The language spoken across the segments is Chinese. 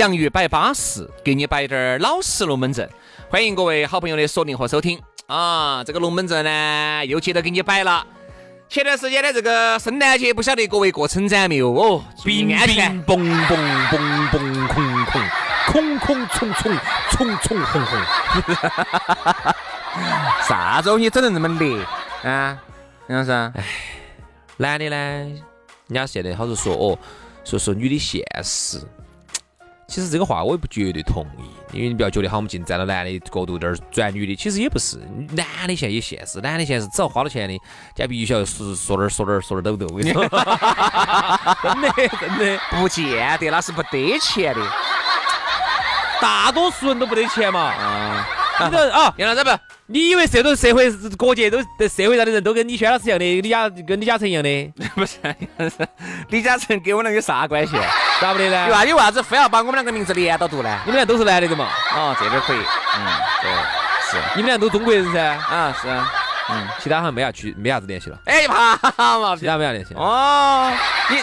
洋芋摆巴适，给你摆点儿老实龙门阵。欢迎各位好朋友的锁定和收听啊！这个龙门阵呢，又接着给你摆了。前段时间的这个圣诞节，不晓得各位过春节没有哦？注意安全。嘣嘣嘣嘣空空空空冲冲冲冲轰轰。啥子东西整得那么烈啊？杨老师，哎，男的呢，人家现在好多说哦，说说女的现实。其实这个话我也不绝对同意，因为你不要觉得好，我们净站到男的角度这儿转女的，其实也不是，男的现在也现实，男的现在是只要花了钱的，家必须要说说点儿说点儿说点儿抖抖，真的真的。不见得，那是不得钱的，大多数人都不得钱嘛。啊，啊，杨老师不，你以为这种社会各界都在社会上的人都跟李轩老师一样的，李嘉跟李嘉诚一样的？不是，李嘉诚跟我俩有啥关系？咋不的呢？为啥你为啥子非要把我们两个名字连到读呢？你们俩都是男的的嘛？哦，这点可以。嗯，对，是。你们俩都中国人噻？啊，是。嗯，其他好像没啥去，没啥子联系了。哎，怕嘛？其他没啥联系。哦，你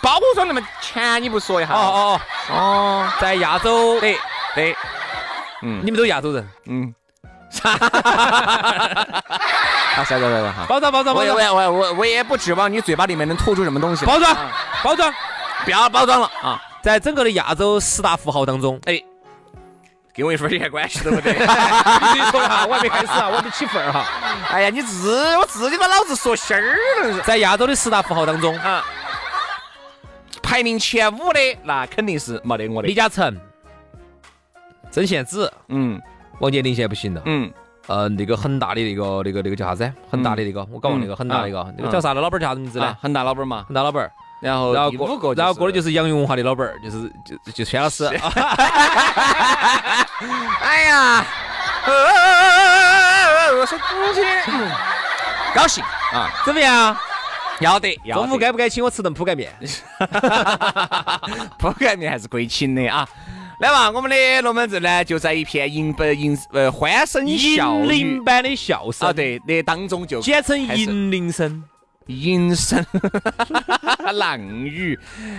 包装那么钱，你不说一下？哦哦哦。哦，在亚洲。对对。嗯，你们都亚洲人。嗯。哈哈哈哈哈！好，下走下走哈。包装包装包装。我我我我我也不指望你嘴巴里面能吐出什么东西。包装包装。不要包装了啊！在整个的亚洲十大富豪当中，哎，跟我一分钱关系都没得。你说哈，我还没开始啊，我还没起份儿哈。哎呀，你自我自己把老子说心儿了。在亚洲的十大富豪当中啊，排名前五的那肯定是没得我的。李嘉诚、曾宪梓，嗯，王健林现在不行了，嗯，呃，那个恒大的那个那个那个叫啥子？恒大的那个，我搞忘那个恒大那个，那个叫啥子？老板叫啥子名字呢？恒大老板嘛，恒大老板。然后，然后过，然后过的就是杨永华的老板儿，就是就就轩老师。哎呀，生气，高兴啊！怎么样？要得，中午该不该请我吃顿铺盖面？铺盖面还是贵请的啊！来嘛，我们的龙门阵呢，就在一片银白银呃欢声笑语、银铃般的笑声啊，对，那当中就简称银铃声。银声浪语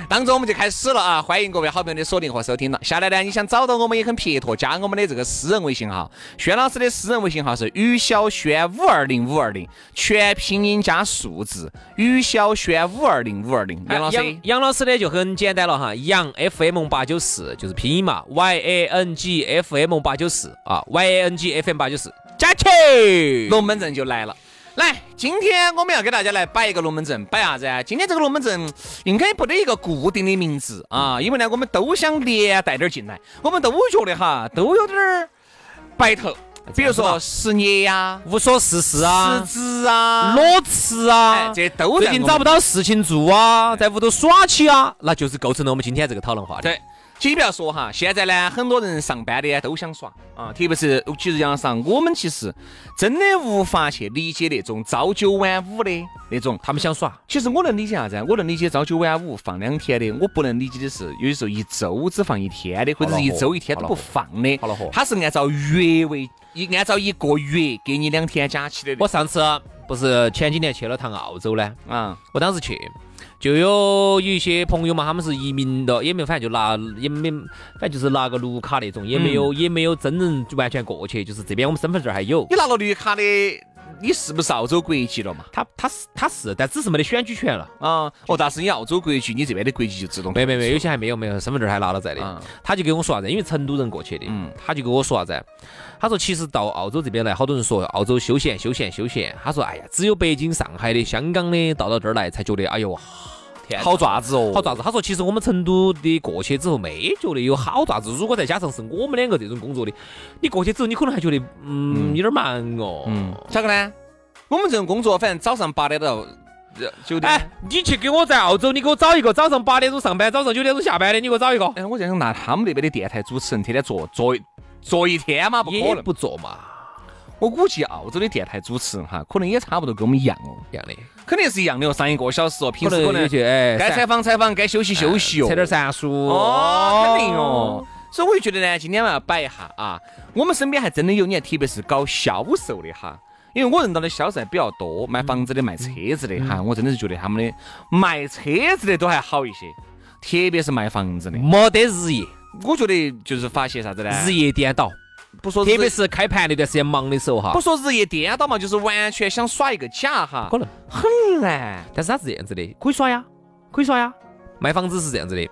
当中，我们就开始了啊！欢迎各位好朋友的锁定和收听了。下来呢，你想找到我们也很撇脱，加我们的这个私人微信号。轩老师的私人微信号是于小轩五二零五二零，全拼音加数字，于小轩五二零五二零。杨老师，杨老师呢就很简单了哈，杨 FM 八九四就是拼音嘛，Y A N G F M 八九四啊，Y A N G F M 八九四，加起龙门阵就来了。来，今天我们要给大家来摆一个龙门阵，摆啥子啊？今天这个龙门阵应该不得一个固定的名字啊，因为呢，我们都想连带点进来，我们都觉得哈，都有点儿摆头。比如说失业呀、无所事事啊、辞职啊、裸辞啊，这都最近找不到事情做啊，在屋头耍起啊，那就是构成了我们今天这个讨论话题。对。其实不要说哈，现在呢，很多人上班的都想耍啊，特别是其实杨上，我们其实真的无法去理解那种朝九晚五的那种，他们想耍。其实我能理解啥子？我能理解朝九晚五放两天的，我不能理解的是，有的时候一周只放一天的，或者是一周一天都不放的。好了火。他是按照月为一，按照一个月给你两天假期的。我上次不是前几年去了趟澳洲呢？啊，我当时去。就有有一些朋友嘛，他们是移民的，也没有，反正就拿也没，反正就是拿个绿卡那种，也没有也没有真人完全过去，就是这边我们身份证还有。你拿了绿卡的，你是不是澳洲国籍了嘛？他他是他是，但只是没得选举权了。啊，哦，但是你澳洲国籍，你这边的国籍就自动没没没，有些还没有没有，身份证还拿了在的。嗯他就跟我说啥子，因为成都人过去的，嗯他就跟我说啥子，他说其实到澳洲这边来，好多人说澳洲休闲休闲休闲，他说哎呀，只有北京、上海的、香港的到到这儿来才觉得哎呦哇，天好爪子哦，好爪子。他说其实我们成都的过去之后没觉得有好爪子，如果再加上是我们两个这种工作的，你过去之后你可能还觉得嗯有点忙哦。嗯，咋个呢？我们这种工作，反正早上八点到呃九点。哎，你去给我在澳洲，你给我找一个早上八点钟上班，早上九点钟下班的，你给我找一个。哎，我就想拿他们那边的电台主持人天天做做做一天嘛，不可能。不做嘛，我估计澳洲的电台主持人哈，可能也差不多跟我们一样哦，一样的。肯定是一样的哦，上一个小时哦，平时可能该采访采访，该休息休息哦，扯点散书哦，肯定哦。所以我就觉得呢，今天我要摆一下啊，我们身边还真的有，你看，特别是搞销售的哈，因为我认到的销售还比较多，卖房子的、卖车子的哈，我真的是觉得他们的卖车子的都还好一些，特别是卖房子的，没得日夜，我觉得就是发现啥子呢？日夜颠倒，不说日特别是开盘那段时间忙的时候哈不，说日夜颠倒嘛，就是完全想耍一个假哈，可能。很难。但是他是这样子的，可以耍呀，可以耍呀。卖房子是这样子的，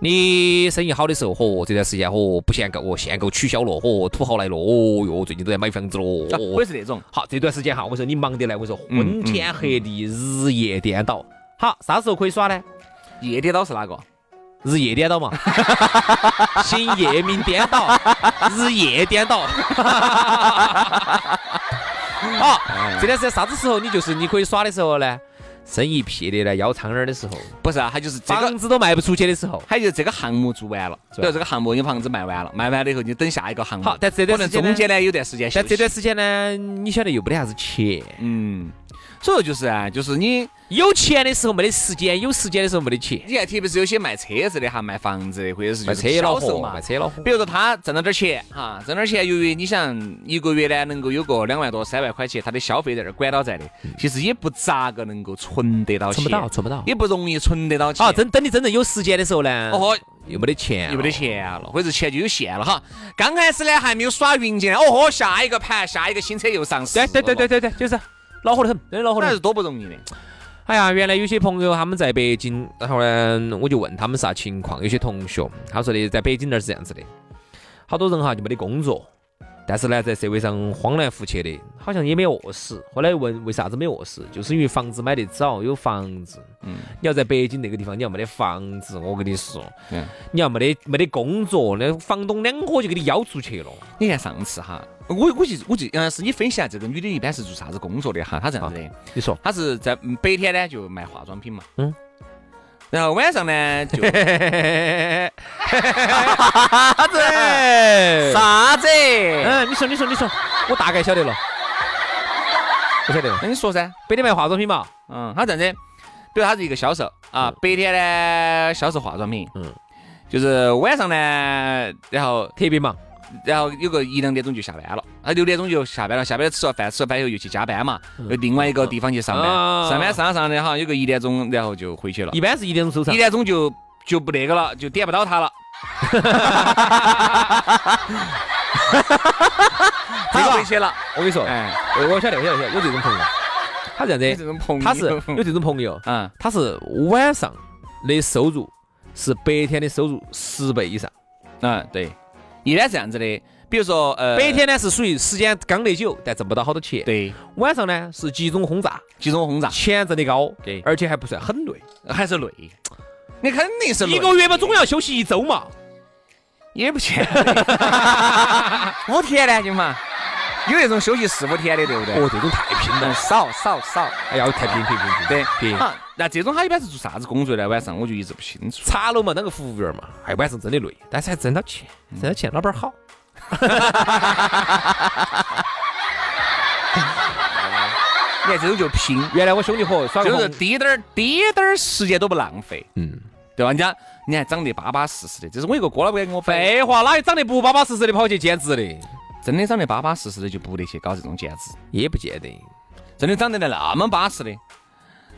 你生意好的时候，嚯，这段时间嚯不限购，哦，限购取消了，嚯，土豪来了，哦哟，最近都在买房子了，哦也。是那种，好，这段时间哈，我说你忙得来，我说嗯昏天黑地，日夜颠倒。好，啥时候可以耍呢？夜颠倒是哪个？日夜颠倒嘛，行夜明颠倒，日夜颠倒。好，这段时间啥子时候你就是你可以耍的时候呢？生意撇的呢，腰苍耳的时候，不是啊，他就是这个房子都卖不出去的时候。还有就这个项目做完了，比如这个项目你房子卖完了，卖完了以后你等下一个项目。好但这段时间呢中间呢有段时间。但这段时间呢，你晓得又没得啥子钱，嗯，所以说就是啊，就是你有钱的时候没得时间，有时间的时候没得钱。你看，特别是有些卖车子的哈，卖房子的或者是卖就是车恼火，嘛卖。车恼火。比如说他挣了点钱哈，挣点钱，由于你想一个月呢能够有个两万多、三万块钱，他的消费在那儿管到在的，其实也不咋个能够存得到钱，存不到，存不到。也不容易存得到钱。好，真等你真正有时间的时候呢，哦豁，又没得钱，又没得。钱了，或者是钱就有限了哈。刚开始呢还没有耍匀劲，哦豁，下一个盘，下一个新车又上市对了。对对对对对，就是恼火得很，真的恼火得很那是。多不容易的。哎呀，原来有些朋友他们在北京，然后呢，我就问他们啥情况。有些同学他说的，在北京那儿是这样子的，好多人哈就没得工作，但是呢，在社会上晃来拂去的，好像也没饿死。后来问为啥子没饿死，就是因为房子买得早，有房子。嗯，你要在北京那个地方，你要没得房子，我跟你说，嗯你要没得没得工作，那房东两伙就给你邀出去了。你看上次哈，我我就我就嗯，是，你分析下这个女的一般是做啥子工作的哈？她这样子的，你说，她是在嗯白天呢就卖化妆品嘛，嗯，然后晚上呢就 啥子？啥子？嗯，你说，你说，你说，我大概晓得了，不晓得了。那你说噻，白天卖化妆品嘛，嗯，他这样子，比如他是一个销售啊，白天呢销售化妆品，嗯，就是晚上呢，然后特别忙。然后有个一两点钟就下班了，他六点钟就下班了，下班吃了饭，吃了饭以后又去加班嘛，又另外一个地方去上班，啊。上班上着上的哈，有个一点钟，然后就回去了，一般是一点钟收场一。点钟就就不那个了，就点不到他了。他回去了，我跟你说，哎，我我晓得，我晓得，有这种朋友，他这样这子，种朋友，他是有这种朋友，嗯，他是晚上的收入是白天的收入十倍以上。嗯，对，一般这样子的，比如说呃，白天呢是属于时间刚得久，但挣不到好多钱。，对晚上呢是集中轰炸，集中轰炸，钱挣得高，对而且还不算很累。还是累，你肯定是累一个月嘛，总要休息一周嘛。也不见，五天呢行嘛？有那种休息四五天的，对不对？哦，这种太拼了，少少少，哎呀，太拼拼拼拼。对拼。好，那这种他一般是做啥子工作呢？晚上我就一直不清楚。茶楼嘛，当个服务员嘛，哎，晚上真的累，但是还挣到钱，挣到钱，老板儿好。你看这种就拼，原来我兄弟伙耍个就是红滴点儿滴点儿时间都不浪费，嗯，对吧？人家你还长得巴巴适适的，这是我一个哥老倌给我，废话，哪有长得不巴巴适适的跑去兼职的？真的长得巴巴适适的就不得去搞这种兼职，也不见得。真的长得那么巴适的，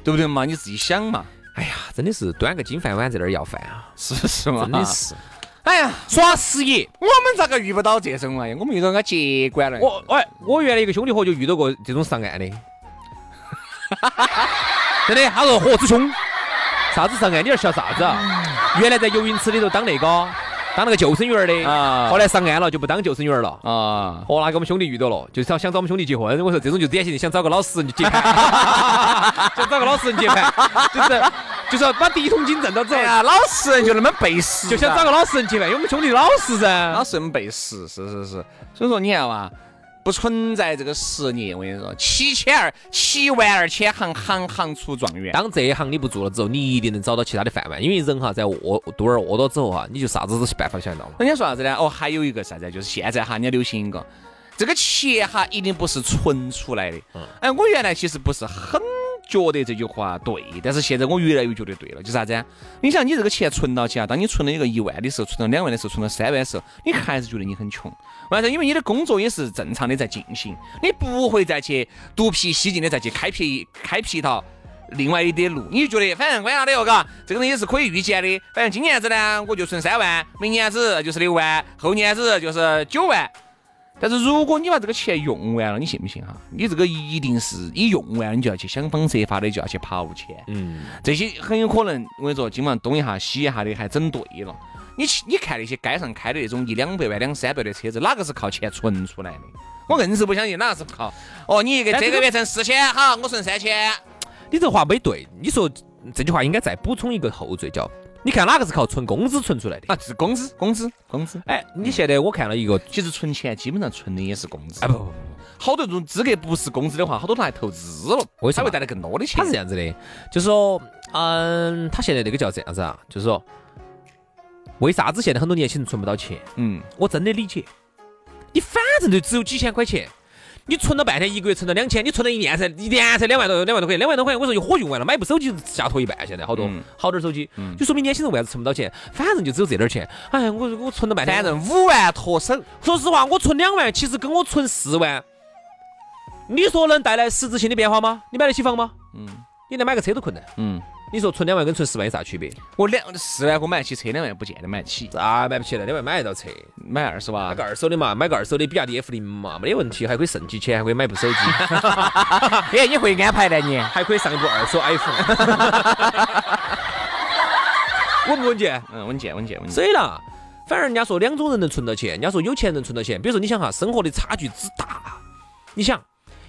对不对嘛？你自己想嘛，哎呀，真的是端个金饭碗在那儿要饭啊，是不是嘛？真的是。哎呀，耍事业。我们咋个遇不到这种玩意？我们遇到个接管了。我哎，我原来一个兄弟伙就遇到过这种上岸的，真的，他说何子兄，啥子上岸？你在笑啥子啊？原来在游泳池里头当那个当那个救生员的，啊后来上岸了就不当救生员了。啊，哦，那个我们兄弟遇到了，就是想想找我们兄弟结婚。我说这种就典型的想找个老实人就结盘，想找个老实人结盘，就是就是把第一桶金挣到之后哎，呀，老实人就那么背时，就想找个老实人结盘，因为我们兄弟老实噻老。实人背时，是是是。所以说你看嘛，不存在这个实业。我跟你说，七千二七万二千行，行行出状元。当这一行你不做了之后，你一定能找到其他的饭碗，因为人哈在饿肚儿饿到之后哈，你就啥子都是办法想得到了。人家说啥子呢？哦，还有一个啥子？就是现在哈，人家流行一个，这个钱哈一定不是存出来的。嗯哎，我原来其实不是很觉得这句话对，但是现在我越来越觉得对了。就是啥子？你想，你这个钱存到起啊，当你存了一个一万的时候，存到两万的时候，存到三万的时候，你还是觉得你很穷。为啥子？因为你的工作也是正常的在进行，你不会再去独辟蹊径的再去开辟开辟一条。另外一点路，你就觉得反正关他的哟，嘎，这个东西是可以预见的。反正今年子呢，我就存三万，明年子就是六万，后年子就是九万。但是如果你把这个钱用完了，你信不信哈？你这个一定是一用完了，你就要去想方设法的就要去刨钱。嗯，这些很有可能，我跟你说，今晚东一下西一下的，还整对了。你去你看那些街上开的那种一两百万、两三百的车子，哪个是靠钱存出来的？我硬是不相信哪个是靠。哦，你一个但这个这个月挣四千，好，我存三千。你这话没对，你说这句话应该再补充一个后缀，叫你看哪个是靠存工资存出来的？啊，是工资，工资，工资。哎，你现在我看了一个，其实存钱基本上存的也是工资。哎不不不，好多这种资格不是工资的话，好多都来投资了，为什么才会带来更多的钱。他是这样子的，就是说，嗯，他现在那个叫这样子啊，就是说，为啥子现在很多年轻人存不到钱？嗯，我真的理解，你反正就只有几千块钱。你存了半天，一个月存了两千，你存了一年才一年才两万多两万多块钱，两万多块钱，我说一火用完了，买部手机下脱一半，现在好多、嗯好点儿手机，就说明年轻人为啥子存不到钱？反正就只有这点儿钱。哎，我我存了半天，反正五万脱手，说实话，我存两万，其实跟我存四万，你说能带来实质性的变化吗？你买得起房吗？嗯你连买个车都困难。嗯，你说存两万跟存十万有啥区别？我两四万我买得起车，两万不见得买得起，啊，买不起了，两万买得到车，买二十万买个。二手的嘛，买个二手的比亚迪 F 零嘛，没得问题，还可以剩几千，还可以买部手机，哎，你会安排的你？还可以上一部二手 iPhone，稳不稳健？嗯，稳健稳健稳健。所以啦，反而人家说两种人能存到钱，人家说有钱人存到钱。比如说你想哈，生活的差距之大，你想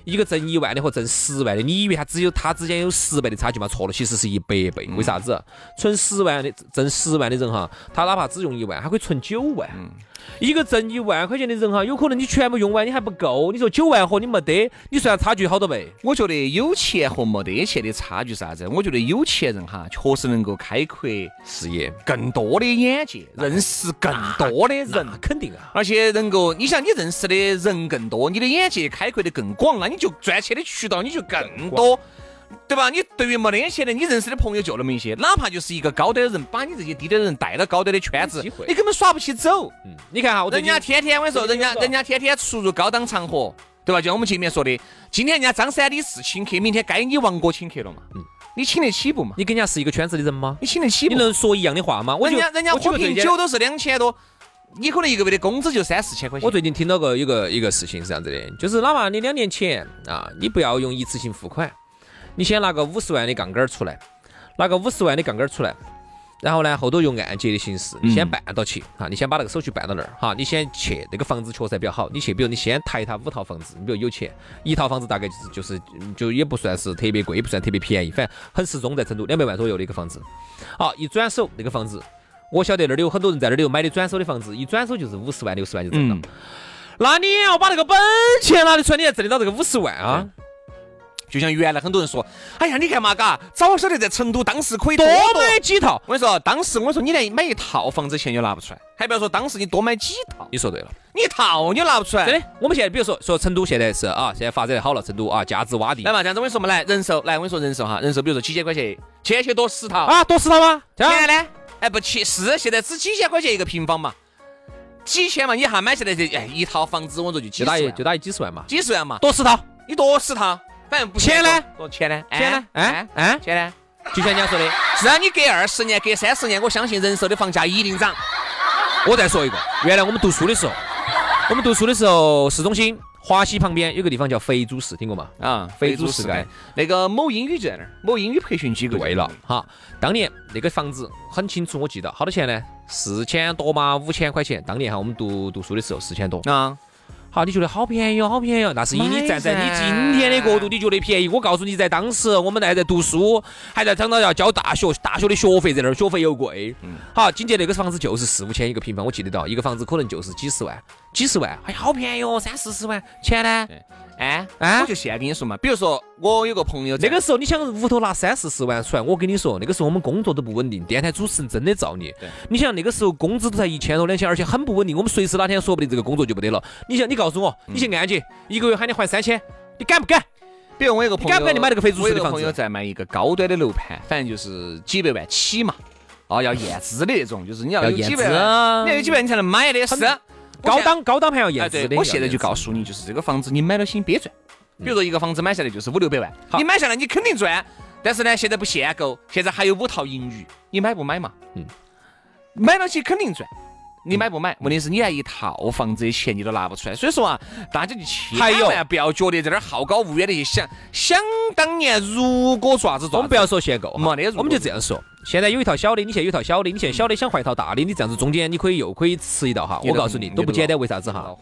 一个挣一万的和挣十万的，你以为他只有他之间有十倍的差距吗？错了，其实是一百倍。为啥子？存十万的挣十万的人哈，他哪怕只用一万，他可以存九万。一个挣一万块钱的人哈，有可能你全部用完你还不够。你说九万和你没得，你算差距好多倍？我觉得有钱和没得钱的差距是啥子？我觉得有钱人哈，确实能够开阔视野更多的眼界，认识更多的人。肯定啊。而且能够，你想你认识的人更多，你的眼界开阔的更广，那你就赚钱的渠道你就更多，对吧？你对于没得钱的，你认识的朋友就那么一些，哪怕就是一个高端的人把你这些低端的人带到高端的圈子你根本耍不起走。嗯，你看哈，人家天天我跟你说，人家人家天天出入高档场合，对吧？就像我们前面说的，今天人家张三李四请客，明天该你王哥请客了嘛？嗯你请得起不嘛？你跟人家是一个圈子的人吗？你请得起不？你能说一样的话吗？我人家人家喝瓶酒都是两千多，你可能一个月的工资就三四千块钱。我最近听到个一个一个事情是这样子的，就是哪怕你两年前啊，你不要用一次性付款，你先拿个五十万的杠杆儿出来，拿个五十万的杠杆儿出来，然后呢后头用按揭的形式，你先办到起哈，你先把那个手续办到那儿哈，你先去那个房子确实还比较好，你去比如你先抬他五套房子，你比如有钱，一套房子大概就是就是就也不算是特别贵，也不算特别便宜，反正很适中，在成都两百万左右的一个房子，好一转手那个房子。我晓得那儿有很多人在那儿有买的转手的房子，一转手就是五十万、六十万就挣到。嗯，那你要把那个本钱拿得出来，你才挣得到这个五十万啊！就像原来很多人说，哎呀，你看嘛，嘎，早晓得在成都当时可以多多。买几套。我跟你说，当时我说你连买一套房子钱就拿不出来，还不要说当时你多买几套，你说对了，你一套你都拿不出来。真的。我们现在比如说说成都现在是啊，现在发展的好了，成都啊价值洼地。来嘛，这样子我跟你说嘛，来人寿，来我跟你说人寿哈，人寿比如说几千块钱，千去多十套，啊，多十套吗？这样现在呢，哎不去是现在只几千块钱一个平方嘛，几千嘛，一下买下来这哎一套房子我说就几就打一就打一几十万嘛，几十万嘛，多十套。你多十套，反正不钱呢？多钱呢？钱呢？哎哎哎，钱呢？就像人家说的，只要，你隔二十年、隔三十年，我相信人寿的房价一定涨。我再说一个，原来我们读书的时候，我们读书的时候，市中心华西旁边有个地方叫肥猪市，听过吗？啊，肥猪市街，那个某英语就在那儿，某英语培训机构。对了，哈，当年那个房子很清楚，我记得好多钱呢？四千多嘛，五千块钱。当年哈，我们读读书的时候，四千多啊。好，你觉得好便宜哦，好便宜哦。那是以你站在你今天的角度，你觉得便宜。我告诉你，在当时我们还在读书，还在想到要交大学，大学的学费在那儿，学费又贵。嗯。好，紧接那个房子就是四五千一个平方，我记得到，一个房子可能就是几十万，几十万，哎，好便宜哦，三四十万。钱呢？哎哎，我就现在跟你说嘛，比如说我有个朋友，那个时候你想屋头拿三四十万出来，我跟你说，那个时候我们工作都不稳定，电台主持人真的造孽。你想那个时候工资都才一千多两千，而且很不稳定，我们随时哪天说不定这个工作就不得了。你想，你告诉我，你去按揭，一个月喊你还三千，你敢不敢？比如我有个朋友，敢不敢你买那个肥猪市的房子？朋友在卖一个高端的楼盘，反正就是几百万起嘛，哦，要 验资的那种，就是你要有几百万，你要有几百万你才能买的是。高档高档盘要验资的。我现在就告诉你，就是这个房子你买了心别赚。比如说一个房子买下来就是五六百万，你买下来你肯定赚，但是呢现在不限购，现在还有五套盈余，你买不买嘛？嗯，买了起肯定赚，你买不买？问题是你连一套房子的钱你都拿不出来，所以说啊，大家就千万不要觉得在这儿好高骛远的去想，想当年如果爪子，我们不要说限购，没得，我们就这样说，现在有一套小的，你现在有一套小的，你现在小的想换一套大的，你这样子中间你可以又可以吃一道哈，我告诉你都不简单，为啥子哈？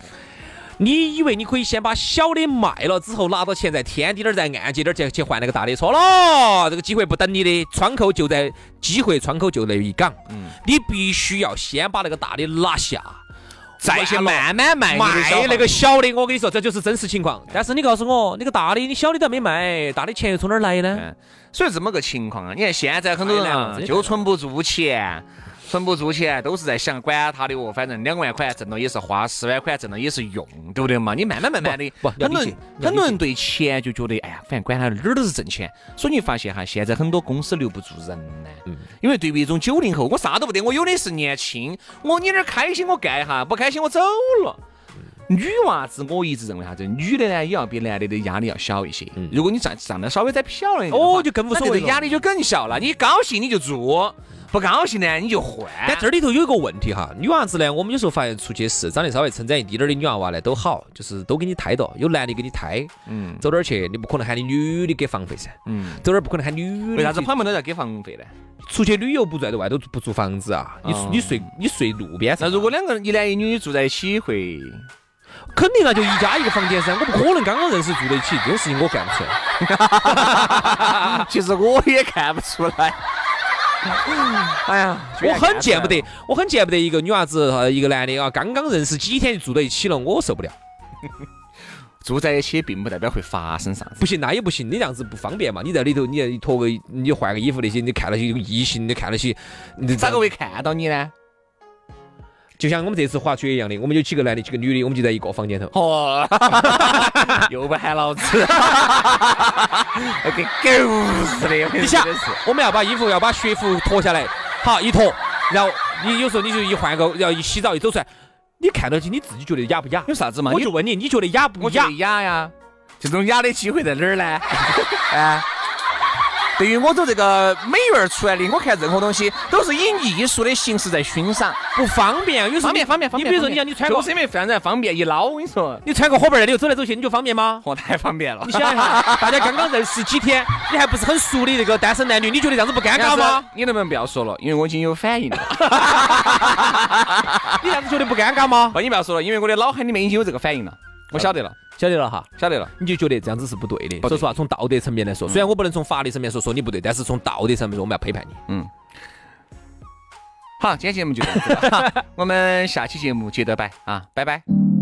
你以为你可以先把小的卖了之后拿到钱，在天底点儿再按揭点儿去去换那个大的？错了，这个机会不等你的，窗口就在机会窗口就那一岗。嗯，你必须要先把那个大的拿下，再去慢慢卖卖那个小的。我跟你说，这就是真实情况。但是你告诉我，那个大的你小的都没卖，大的钱又从哪儿来呢？所以这么个情况啊！你看现在很多人就存不住钱。存不住钱，都是在想管他的哦。反正两万块挣了也是花，十万块挣了也是用，对不对嘛？你慢慢慢慢的，不，很多人很多人对钱就觉得，哎呀，反正管他哪儿都是挣钱。所以你发现哈，现在很多公司留不住人呢。嗯。因为对于一种九零后，我啥都不得，我有的是年轻，我你那儿开心我干一下，不开心我走了。女娃子，我一直认为啥子，女的呢也要比男的的压力要小一些。如果你长长得稍微再漂亮一点，哦，就更无所谓，压力就更小了。你高兴你就做。不高兴呢，你就换。但这里头有一个问题哈，女娃子呢，我们有时候发现出去是长得稍微称赞一滴点的女娃娃呢，都好，就是都给你抬到，有男的给你抬。嗯。走哪儿去，你不可能喊你女的给房费噻。嗯。走哪儿不可能喊女的。为啥子朋友们都要给房费呢？出去旅游不在外头不租房子啊？你你睡你睡路边上。那如果两个人一男一女住在一起会？肯定那就一家一个房间噻，我不可能刚刚认识住在一起，这种事情我干不出来。其实我也看不出来。哎呀，我很见不得，我很见不得一个女娃子，一个男的啊，刚刚认识几天就住到一起了，我受不了。住在一起并不代表会发生啥子。不行，那也不行，你这样子不方便嘛。你在里头，你脱个，你换个衣服那些，你看那些异性，你看那些，咋个会看到你呢？就像我们这次滑雪一样的，我们有几个男的，几个女的，我们就在一个房间头。哦，又不喊老子，跟狗似的。你想，我们要把衣服，要把雪服脱下来，好一脱，然后你有时候你就一换个，然后一洗澡一走出来，你看到起你自己觉得雅不雅？有啥子嘛？我就问你，你觉得雅不雅？雅呀，这种雅的机会在哪儿呢？啊？对于我走这个美院出来的，我看任何东西都是以艺术的形式在欣赏，不方便。有时候方便方便方便。你比如说，你像你穿个，就是因为非常方便，一捞我跟你说，你穿个火盆儿里头走来走去，你就方便吗？哦，太方便了。你想一下，大家刚刚认识几天，你还不是很熟的这个单身男女，你觉得这样子不尴尬吗？你能不能不要说了？因为我已经有反应了。你这样子觉得不尴尬吗？哦，你不要说了，因为我的脑海里面已经有这个反应了，我晓得了。晓得了哈，晓得了，你就觉得这样子是不对的。说实话，从道德层面来说，虽然我不能从法律层面说说你不对，但是从道德层面说，我们要批判你。嗯。好，今天节目就到这了，我们下期节目接着拜啊，拜拜。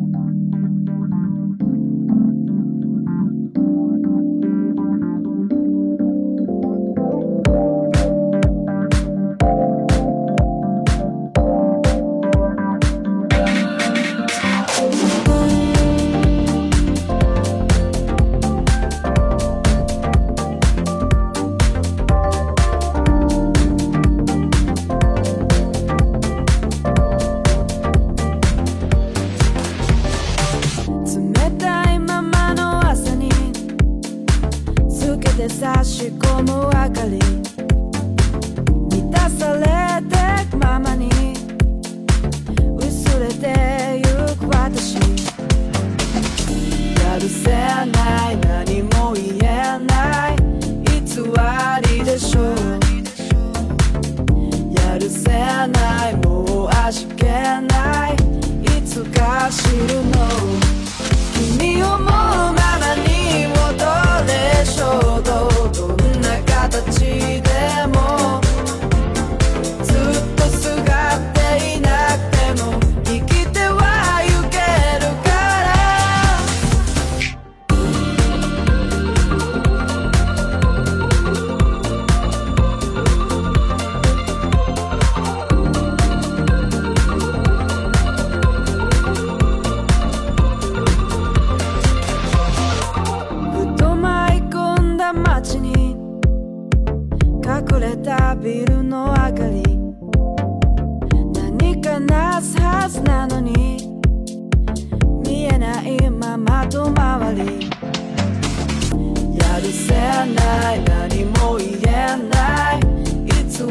ない何も言えない。偽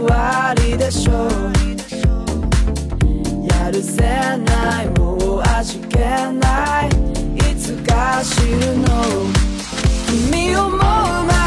りでしょう。やるせないもう味気ない。いつか知るの。君をう